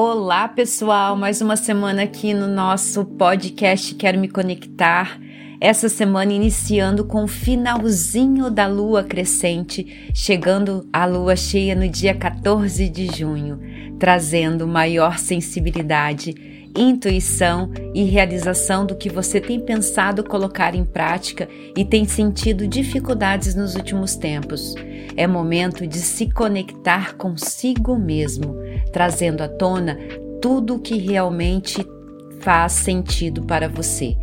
Olá, pessoal! Mais uma semana aqui no nosso podcast Quero Me Conectar. Essa semana iniciando com o finalzinho da lua crescente, chegando a lua cheia no dia 14 de junho, trazendo maior sensibilidade, intuição e realização do que você tem pensado colocar em prática e tem sentido dificuldades nos últimos tempos. É momento de se conectar consigo mesmo, trazendo à tona tudo o que realmente faz sentido para você.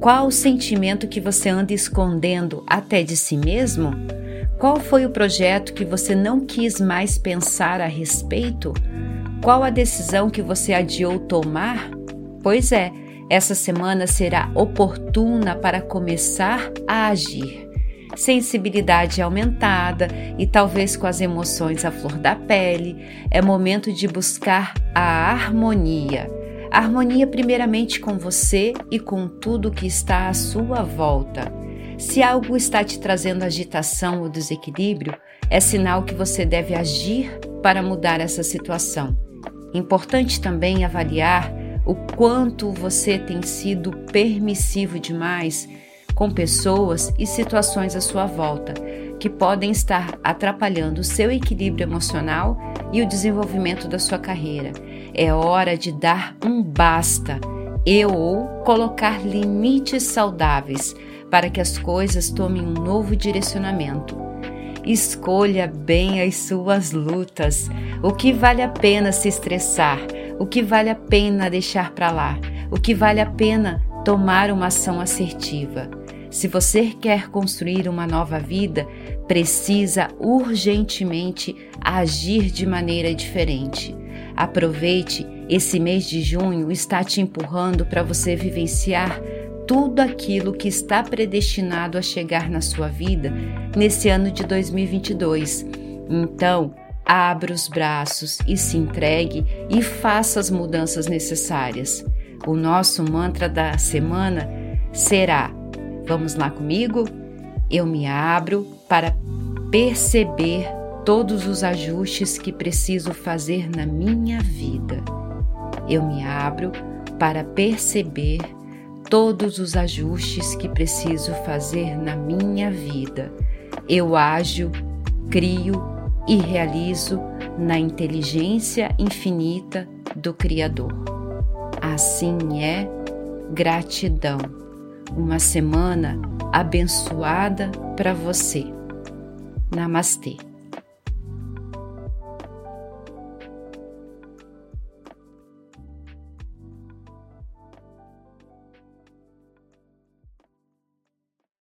Qual o sentimento que você anda escondendo até de si mesmo? Qual foi o projeto que você não quis mais pensar a respeito? Qual a decisão que você adiou tomar? Pois é, essa semana será oportuna para começar a agir sensibilidade aumentada e talvez com as emoções à flor da pele, é momento de buscar a harmonia. harmonia, primeiramente, com você e com tudo que está à sua volta. Se algo está te trazendo agitação ou desequilíbrio, é sinal que você deve agir para mudar essa situação. Importante também avaliar o quanto você tem sido permissivo demais com pessoas e situações à sua volta que podem estar atrapalhando o seu equilíbrio emocional e o desenvolvimento da sua carreira. É hora de dar um basta e ou colocar limites saudáveis para que as coisas tomem um novo direcionamento. Escolha bem as suas lutas, o que vale a pena se estressar, o que vale a pena deixar para lá, o que vale a pena tomar uma ação assertiva. Se você quer construir uma nova vida, precisa urgentemente agir de maneira diferente. Aproveite, esse mês de junho está te empurrando para você vivenciar tudo aquilo que está predestinado a chegar na sua vida nesse ano de 2022. Então, abra os braços e se entregue e faça as mudanças necessárias. O nosso mantra da semana será Vamos lá comigo? Eu me abro para perceber todos os ajustes que preciso fazer na minha vida. Eu me abro para perceber todos os ajustes que preciso fazer na minha vida. Eu ajo, crio e realizo na inteligência infinita do Criador. Assim é gratidão uma semana abençoada para você. Namastê.